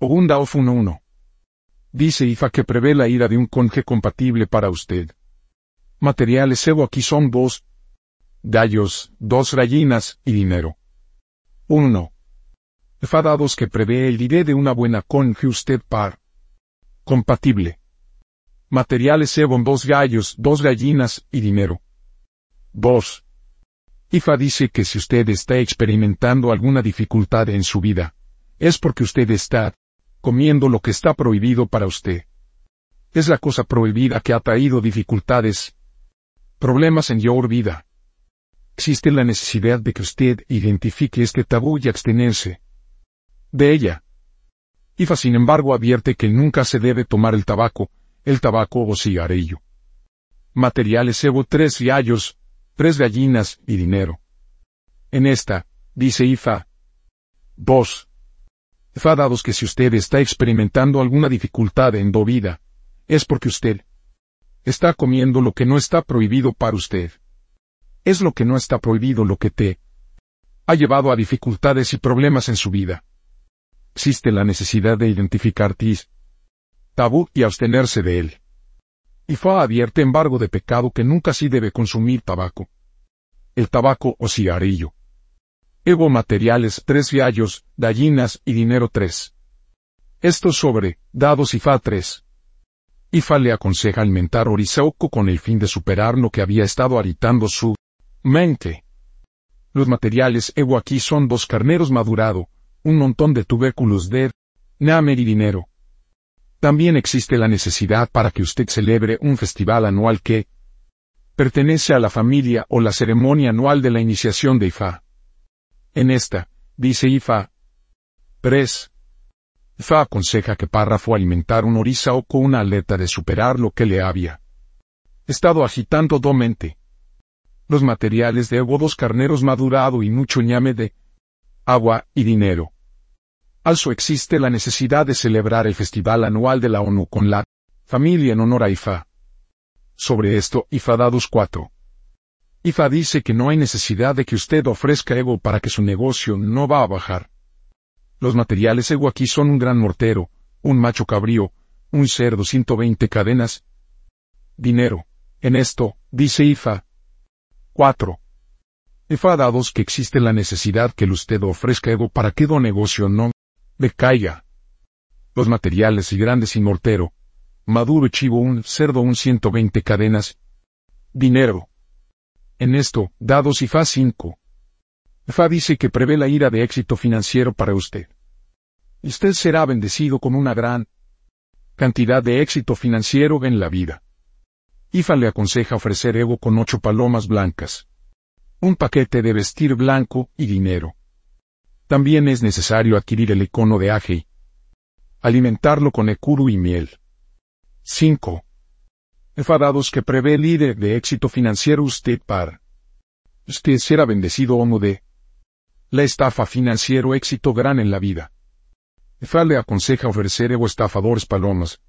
Ogunda of 1.1. Dice IFA que prevé la ira de un conje compatible para usted. Materiales Evo aquí son dos gallos, dos gallinas y dinero. 1. IFA dados que prevé el ide de una buena conje usted par. Compatible. Materiales Evo dos gallos, dos gallinas y dinero. 2. IFA dice que si usted está experimentando alguna dificultad en su vida, es porque usted está comiendo lo que está prohibido para usted. Es la cosa prohibida que ha traído dificultades, problemas en your vida. Existe la necesidad de que usted identifique este tabú y abstenerse de ella. IFA sin embargo advierte que nunca se debe tomar el tabaco, el tabaco o cigarrillo. Materiales Evo tres gallos, tres gallinas y dinero. En esta, dice IFA. 2 dados que si usted está experimentando alguna dificultad en do vida, es porque usted está comiendo lo que no está prohibido para usted. Es lo que no está prohibido lo que te ha llevado a dificultades y problemas en su vida. Existe la necesidad de identificar tis, tabú y abstenerse de él. Y fa advierte embargo de pecado que nunca sí debe consumir tabaco. El tabaco o cigarrillo. Evo materiales 3 gallos, gallinas y dinero 3. Esto sobre, dados y fa 3. Ifa le aconseja alimentar Orisaoko con el fin de superar lo que había estado haritando su mente. Los materiales Evo aquí son dos carneros madurado, un montón de tubérculos de Namer y dinero. También existe la necesidad para que usted celebre un festival anual que pertenece a la familia o la ceremonia anual de la iniciación de Ifa. En esta, dice Ifa. 3. Ifa aconseja que párrafo alimentar un orisa o con una aleta de superar lo que le había estado agitando domente. Los materiales de dos carneros madurado y mucho ñame de agua y dinero. Also existe la necesidad de celebrar el festival anual de la ONU con la familia en honor a Ifa. Sobre esto, Ifa dados 4. IFA dice que no hay necesidad de que usted ofrezca ego para que su negocio no va a bajar. Los materiales ego aquí son un gran mortero, un macho cabrío, un cerdo 120 cadenas. Dinero. En esto, dice IFA. 4. IFA dados que existe la necesidad que el usted ofrezca ego para que do negocio no decaiga. Los materiales y grandes y mortero. Maduro chivo un cerdo un 120 cadenas. Dinero. En esto, dados y Fa 5. Fa dice que prevé la ira de éxito financiero para usted. Usted será bendecido con una gran cantidad de éxito financiero en la vida. Ifa le aconseja ofrecer ego con ocho palomas blancas. Un paquete de vestir blanco y dinero. También es necesario adquirir el icono de Aje. Alimentarlo con ekuru y miel. 5 enfadados que prevé el líder de éxito financiero usted para. Usted será bendecido o de. La estafa financiero éxito gran en la vida. EFA le aconseja ofrecer o estafadores palomas.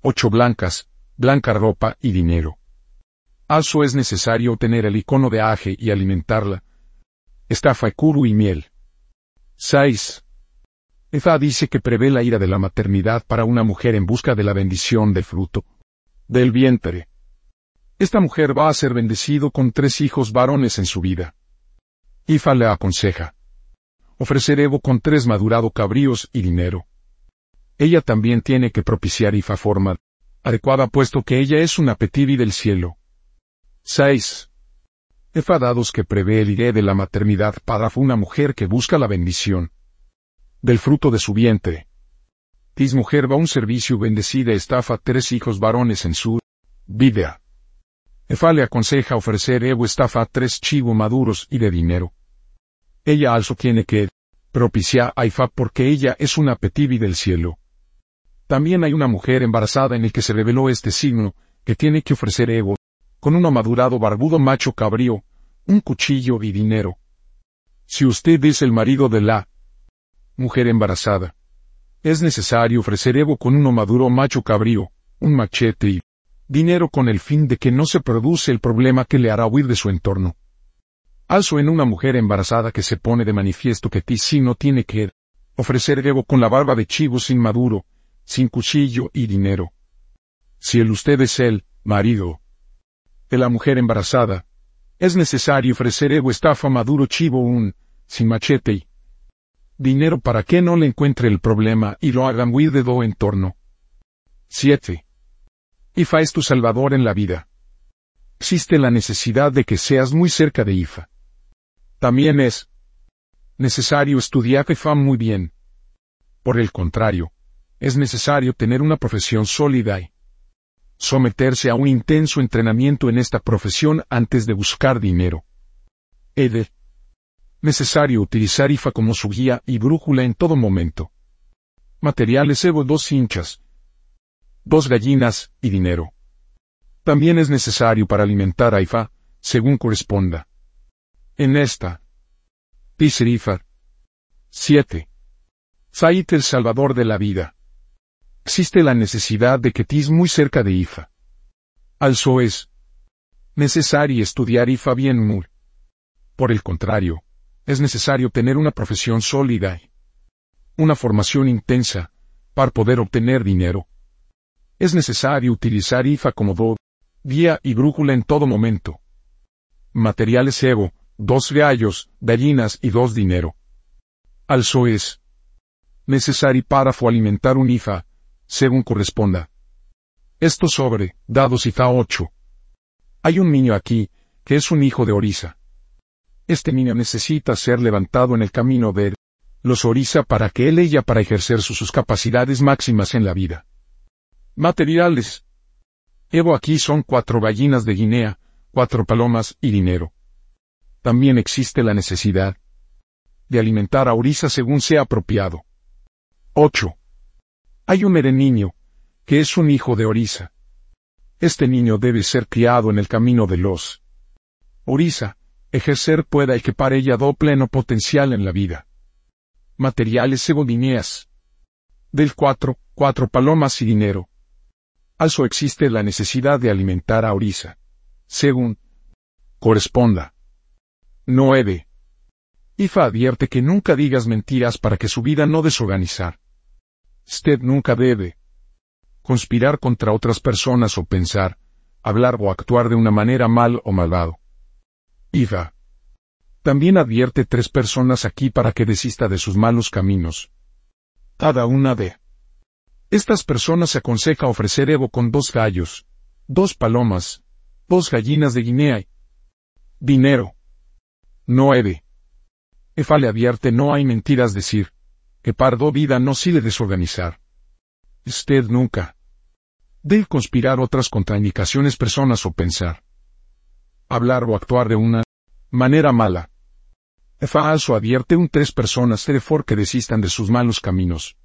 Ocho blancas, blanca ropa y dinero. Also es necesario tener el icono de aje y alimentarla. Estafa curu y miel. 6. EFA dice que prevé la ira de la maternidad para una mujer en busca de la bendición de fruto del vientre. Esta mujer va a ser bendecido con tres hijos varones en su vida. Ifa le aconseja. Ofrecer Evo con tres madurado cabríos y dinero. Ella también tiene que propiciar Ifa forma adecuada puesto que ella es una petivi del cielo. 6. dados que prevé el iré de la maternidad para una mujer que busca la bendición del fruto de su vientre. Tis mujer va un servicio bendecida estafa tres hijos varones en su vida. Efa le aconseja ofrecer Evo estafa tres chivo maduros y de dinero. Ella also tiene que propiciar a Ifa porque ella es una petivi del cielo. También hay una mujer embarazada en el que se reveló este signo, que tiene que ofrecer Evo, con un madurado barbudo macho cabrío, un cuchillo y dinero. Si usted es el marido de la mujer embarazada, es necesario ofrecer Evo con uno maduro macho cabrío, un machete y dinero con el fin de que no se produce el problema que le hará huir de su entorno. Also en una mujer embarazada que se pone de manifiesto que ti sí no tiene que Ofrecer ego con la barba de chivo sin maduro, sin cuchillo y dinero. Si el usted es el marido de la mujer embarazada, es necesario ofrecer ego estafa maduro chivo un, sin machete y dinero para que no le encuentre el problema y lo hagan huir de do entorno. 7. IFA es tu salvador en la vida. Existe la necesidad de que seas muy cerca de IFA. También es necesario estudiar IFA muy bien. Por el contrario, es necesario tener una profesión sólida y someterse a un intenso entrenamiento en esta profesión antes de buscar dinero. Eder. Necesario utilizar IFA como su guía y brújula en todo momento. Materiales Evo dos hinchas, dos gallinas y dinero. También es necesario para alimentar a IFA, según corresponda. En esta. Dice IFA. 7. Sait el salvador de la vida. Existe la necesidad de que tis muy cerca de IFA. Also es necesario estudiar IFA bien muy. Por el contrario, es necesario tener una profesión sólida y una formación intensa para poder obtener dinero. Es necesario utilizar IFA como do, guía y brújula en todo momento. Materiales ego, dos gallos, gallinas y dos dinero. Also es necesario para alimentar un IFA, según corresponda. Esto sobre, dados IFA 8. Hay un niño aquí, que es un hijo de Orisa. Este niño necesita ser levantado en el camino de los Orisa para que él ella para ejercer sus, capacidades máximas en la vida. Materiales. Evo aquí son cuatro gallinas de Guinea, cuatro palomas y dinero. También existe la necesidad de alimentar a Orisa según sea apropiado. 8. Hay un niño, que es un hijo de Orisa. Este niño debe ser criado en el camino de los Orisa, ejercer pueda equipar ella do pleno potencial en la vida. Materiales cebodineas. Del 4, cuatro palomas y dinero. Also existe la necesidad de alimentar a Orisa. Según corresponda. 9. Ifa advierte que nunca digas mentiras para que su vida no desorganizar. Usted nunca debe conspirar contra otras personas o pensar, hablar o actuar de una manera mal o malvado. Iva. También advierte tres personas aquí para que desista de sus malos caminos. Cada una de estas personas aconseja ofrecer Evo con dos gallos, dos palomas, dos gallinas de Guinea y dinero. 9. Efa le advierte no hay mentiras decir, que pardo vida no sirve desorganizar. Usted nunca debe conspirar otras contraindicaciones personas o pensar hablar o actuar de una manera mala. Falso advierte un tres personas de for que desistan de sus malos caminos.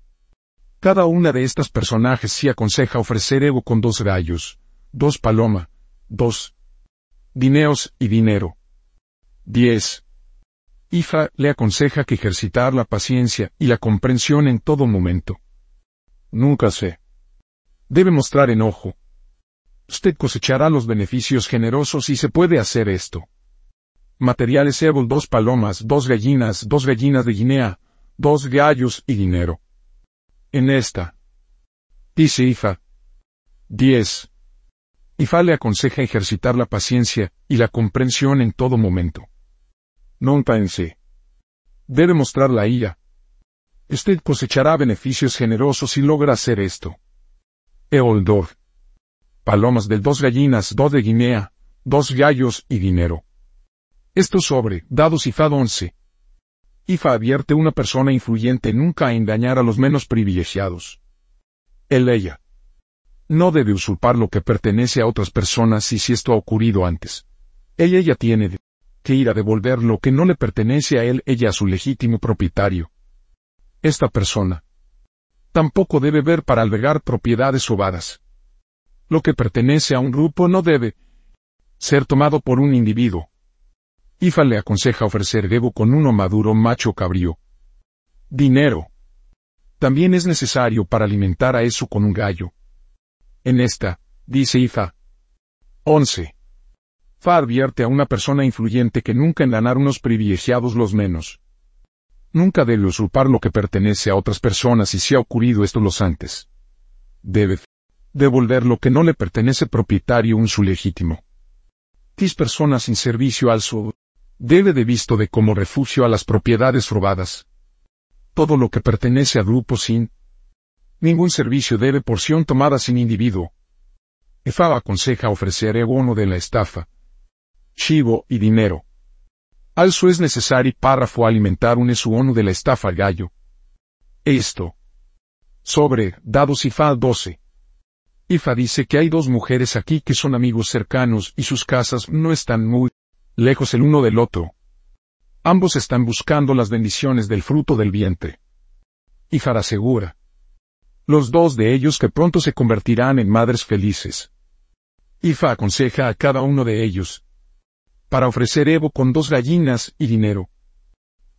Cada una de estas personajes sí aconseja ofrecer ego con dos gallos, dos paloma, dos dineos y dinero. 10. Ifa le aconseja que ejercitar la paciencia y la comprensión en todo momento. Nunca se debe mostrar enojo, usted cosechará los beneficios generosos y se puede hacer esto. Materiales Evil dos palomas, dos gallinas, dos gallinas de Guinea, dos gallos y dinero. En esta. Dice Ifa. 10. Ifa le aconseja ejercitar la paciencia y la comprensión en todo momento. No pense. Debe mostrar la ira. Usted cosechará beneficios generosos si logra hacer esto. Eoldor palomas de dos gallinas, dos de Guinea, dos gallos y dinero. Esto sobre, dados IFA 11. IFA advierte una persona influyente nunca a engañar a los menos privilegiados. Él ella. No debe usurpar lo que pertenece a otras personas y si esto ha ocurrido antes. Ella ella tiene que ir a devolver lo que no le pertenece a él ella a su legítimo propietario. Esta persona. Tampoco debe ver para albergar propiedades sobadas. Lo que pertenece a un grupo no debe ser tomado por un individuo. IFA le aconseja ofrecer debo con uno maduro macho cabrío. Dinero. También es necesario para alimentar a eso con un gallo. En esta, dice IFA. 11. Fa advierte a una persona influyente que nunca en ganar unos privilegiados los menos. Nunca debe usurpar lo que pertenece a otras personas y si ha ocurrido esto los antes. Debe devolver lo que no le pertenece propietario un su legítimo. Tis personas sin servicio al su debe de visto de como refugio a las propiedades robadas. Todo lo que pertenece a grupo sin ningún servicio debe porción tomada sin individuo. EFA aconseja ofrecer el bono de la estafa, chivo y dinero. Also es necesario párrafo alimentar un esuono de la estafa gallo. Esto. Sobre, dados IFA 12. IFA dice que hay dos mujeres aquí que son amigos cercanos y sus casas no están muy lejos el uno del otro. Ambos están buscando las bendiciones del fruto del vientre. IFA asegura. Los dos de ellos que pronto se convertirán en madres felices. IFA aconseja a cada uno de ellos, para ofrecer Evo con dos gallinas y dinero.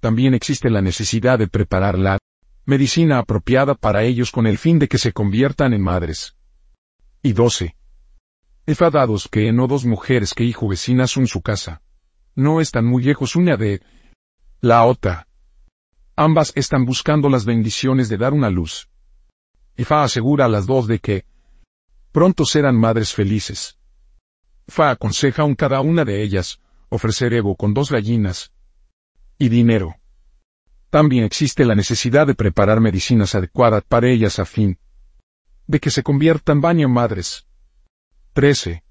También existe la necesidad de preparar la medicina apropiada para ellos con el fin de que se conviertan en madres. Y 12. Efadados que no dos mujeres que hijo vecinas son su casa. No están muy lejos una de la otra. Ambas están buscando las bendiciones de dar una luz. Efa asegura a las dos de que pronto serán madres felices. Fa aconseja a cada una de ellas, ofrecer Evo con dos gallinas y dinero. También existe la necesidad de preparar medicinas adecuadas para ellas a fin de que se conviertan baño madres. 13.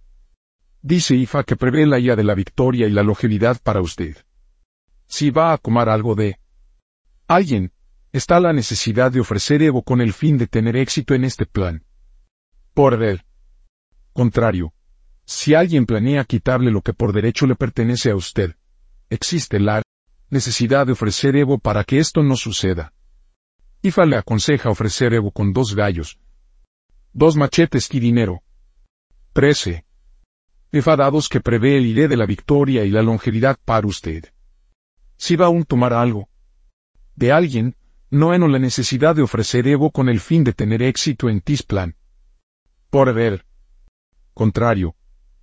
Dice Ifa que prevé la ira de la victoria y la longevidad para usted. Si va a comer algo de alguien, está la necesidad de ofrecer Evo con el fin de tener éxito en este plan. Por el contrario, si alguien planea quitarle lo que por derecho le pertenece a usted, existe la necesidad de ofrecer Evo para que esto no suceda. Ifa le aconseja ofrecer Evo con dos gallos, dos machetes y dinero. 13. Enfadados que prevé el iré de la victoria y la longevidad para usted. Si va a un tomar algo de alguien, no en la necesidad de ofrecer Evo con el fin de tener éxito en Tisplan. Por ver. Contrario,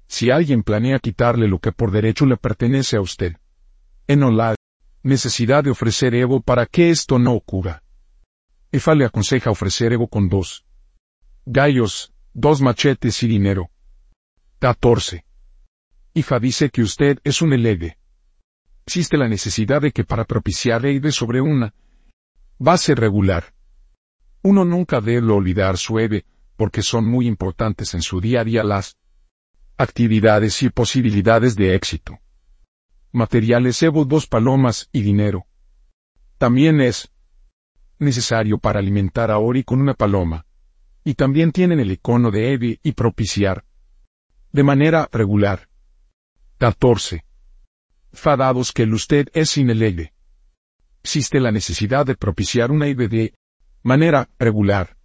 si alguien planea quitarle lo que por derecho le pertenece a usted. En la necesidad de ofrecer Evo para que esto no ocurra. Efa le aconseja ofrecer Evo con dos gallos, dos machetes y dinero. 14. Ifa dice que usted es un elegue. Existe la necesidad de que para propiciar Eide sobre una base regular. Uno nunca debe olvidar su Eve, porque son muy importantes en su día a día las actividades y posibilidades de éxito. Materiales Evo dos palomas y dinero. También es necesario para alimentar a Ori con una paloma. Y también tienen el icono de Evi y propiciar. De manera regular. 14. Fadados que el usted es inelegue. Existe la necesidad de propiciar una Eve de manera regular.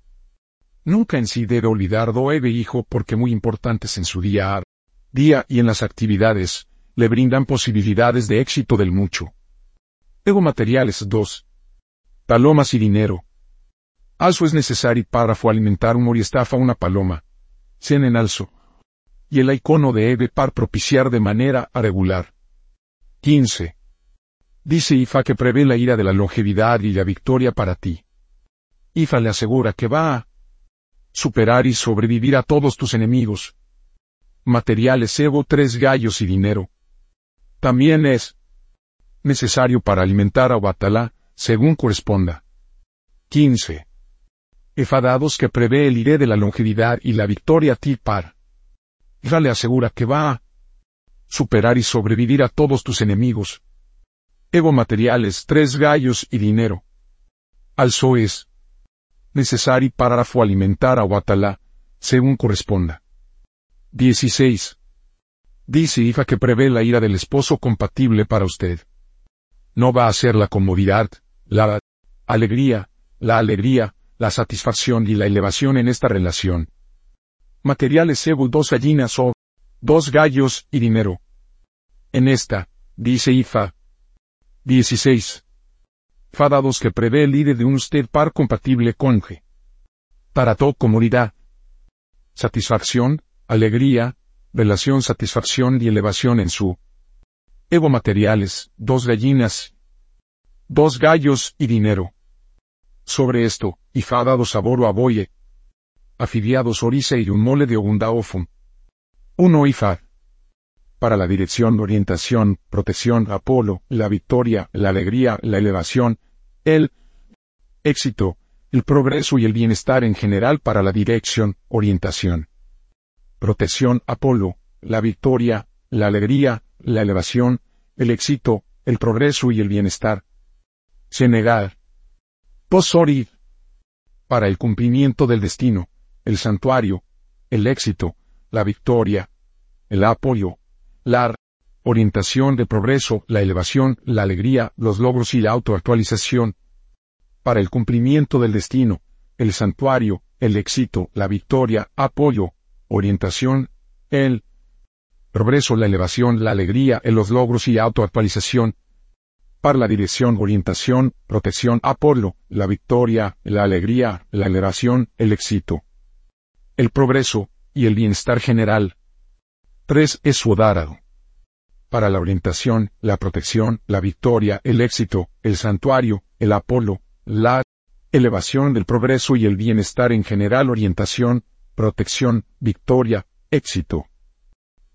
Nunca en sí debe olvidar do Eve hijo porque muy importantes en su día a día y en las actividades, le brindan posibilidades de éxito del mucho. Ego materiales 2. Palomas y dinero. Also es necesario párrafo alimentar un estafa una paloma. Cen en alzo. Y el icono de Eve par propiciar de manera regular. 15. Dice Ifa que prevé la ira de la longevidad y la victoria para ti. Ifa le asegura que va a superar y sobrevivir a todos tus enemigos. Materiales Evo tres gallos y dinero. También es necesario para alimentar a Batalá, según corresponda. 15. Efadados que prevé el iré de la longevidad y la victoria par. Ya le asegura que va a superar y sobrevivir a todos tus enemigos. Evo materiales tres gallos y dinero. Also es necesario para alimentar a Watalá, según corresponda. 16. Dice Ifa que prevé la ira del esposo compatible para usted. No va a ser la comodidad, la alegría, la alegría, la satisfacción y la elevación en esta relación. Materiales Evo dos gallinas o dos gallos y dinero. En esta, dice Ifa. 16 fadados que prevé el IDE de un usted par compatible con G. Para todo comodidad. Satisfacción, alegría, relación satisfacción y elevación en su. Evo materiales, dos gallinas. Dos gallos y dinero. Sobre esto, Ifa ha dado sabor a boye. Afiliados Orise y un mole de Ogundaofum. Uno Ifa. Para la dirección, orientación, protección, Apolo, la victoria, la alegría, la elevación, el éxito, el progreso y el bienestar en general para la dirección, orientación. Protección, Apolo, la victoria, la alegría, la elevación, el éxito, el progreso y el bienestar. Senegal. Posori. Para el cumplimiento del destino, el santuario, el éxito, la victoria, el apoyo, la orientación de progreso, la elevación, la alegría, los logros y la autoactualización, para el cumplimiento del destino, el santuario, el éxito, la victoria, apoyo, orientación, el progreso, la elevación, la alegría, los logros y autoactualización, para la dirección, orientación, protección, apoyo, la victoria, la alegría, la elevación, el éxito, el progreso y el bienestar general. 3. Es Suodárado. Para la orientación, la protección, la victoria, el éxito, el santuario, el Apolo, la elevación del progreso y el bienestar en general, orientación, protección, victoria, éxito.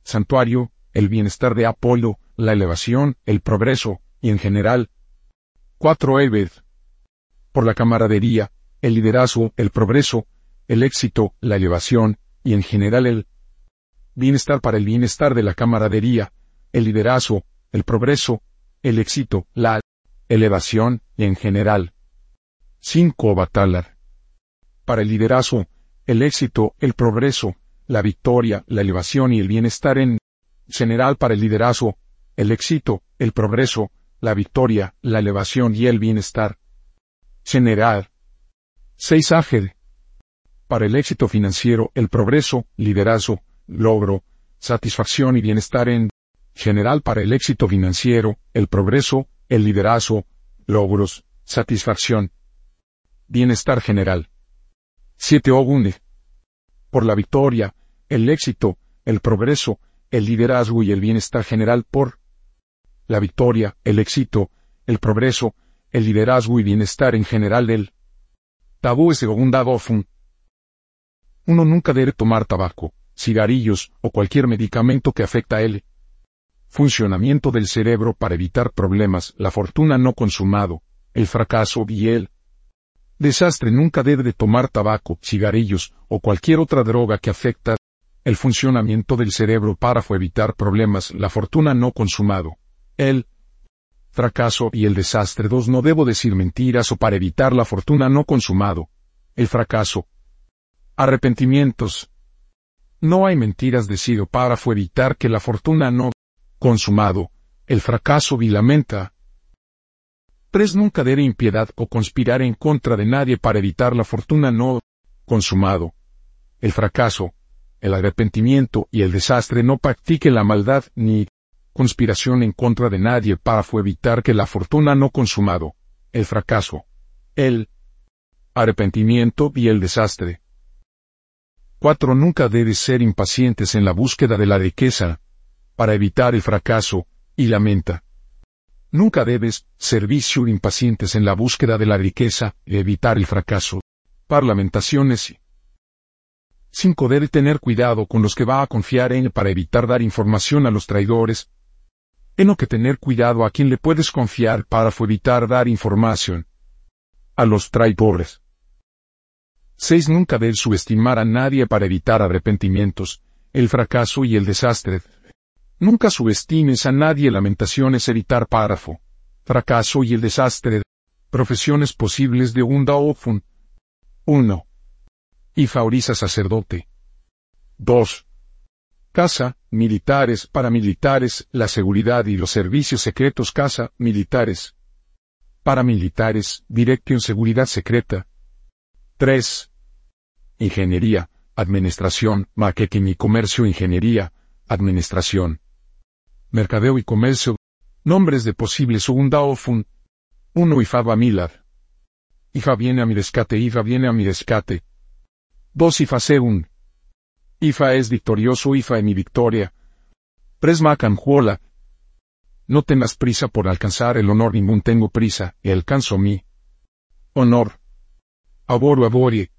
Santuario, el bienestar de Apolo, la elevación, el progreso, y en general. 4. Ebed. Por la camaradería, el liderazgo, el progreso, el éxito, la elevación, y en general el bienestar para el bienestar de la camaradería, el liderazgo, el progreso, el éxito, la elevación, y en general. 5. Batalar. Para el liderazgo, el éxito, el progreso, la victoria, la elevación y el bienestar en general para el liderazgo, el éxito, el progreso, la victoria, la elevación y el bienestar general. 6. Áged. Para el éxito financiero, el progreso, liderazgo, logro, satisfacción y bienestar en general para el éxito financiero, el progreso, el liderazgo, logros, satisfacción, bienestar general. 7. Ogune. Por la victoria, el éxito, el progreso, el liderazgo y el bienestar general por la victoria, el éxito, el progreso, el liderazgo y bienestar en general del tabú es de Ogundadofun. Uno nunca debe tomar tabaco, cigarrillos o cualquier medicamento que afecta el funcionamiento del cerebro para evitar problemas, la fortuna no consumado, el fracaso y el Desastre nunca debe de tomar tabaco, cigarrillos o cualquier otra droga que afecta el funcionamiento del cerebro para evitar problemas, la fortuna no consumado, el fracaso y el desastre. Dos no debo decir mentiras o para evitar la fortuna no consumado, el fracaso. Arrepentimientos. No hay mentiras decido para evitar que la fortuna no consumado, el fracaso y lamenta, 3. Nunca debe impiedad o conspirar en contra de nadie para evitar la fortuna no consumado. El fracaso, el arrepentimiento y el desastre no practique la maldad ni conspiración en contra de nadie para evitar que la fortuna no consumado, el fracaso, el arrepentimiento y el desastre. 4. Nunca debe ser impacientes en la búsqueda de la riqueza, para evitar el fracaso, y lamenta. Nunca debes servicio impacientes en la búsqueda de la riqueza y evitar el fracaso. Parlamentaciones. 5. Debe tener cuidado con los que va a confiar en para evitar dar información a los traidores. En que tener cuidado a quien le puedes confiar para evitar dar información a los traidores. 6. Nunca debes subestimar a nadie para evitar arrepentimientos, el fracaso y el desastre. Nunca subestimes a nadie. Lamentaciones evitar párrafo. Fracaso y el desastre. Profesiones posibles de un Daofun. 1. Ifauriza sacerdote. 2. Casa, militares, paramilitares, la seguridad y los servicios secretos casa, militares. Paramilitares, dirección seguridad secreta. 3. Ingeniería, administración, marketing y comercio, ingeniería, administración mercadeo y comercio, nombres de posibles segunda ofun. 1 IFA va Milar. IFA viene a mi rescate, IFA viene a mi rescate. 2 IFA un. IFA es victorioso, IFA en mi victoria. 3 Macanjuola. No tengas prisa por alcanzar el honor ningún tengo prisa, y alcanzo mi honor. Aboro abori,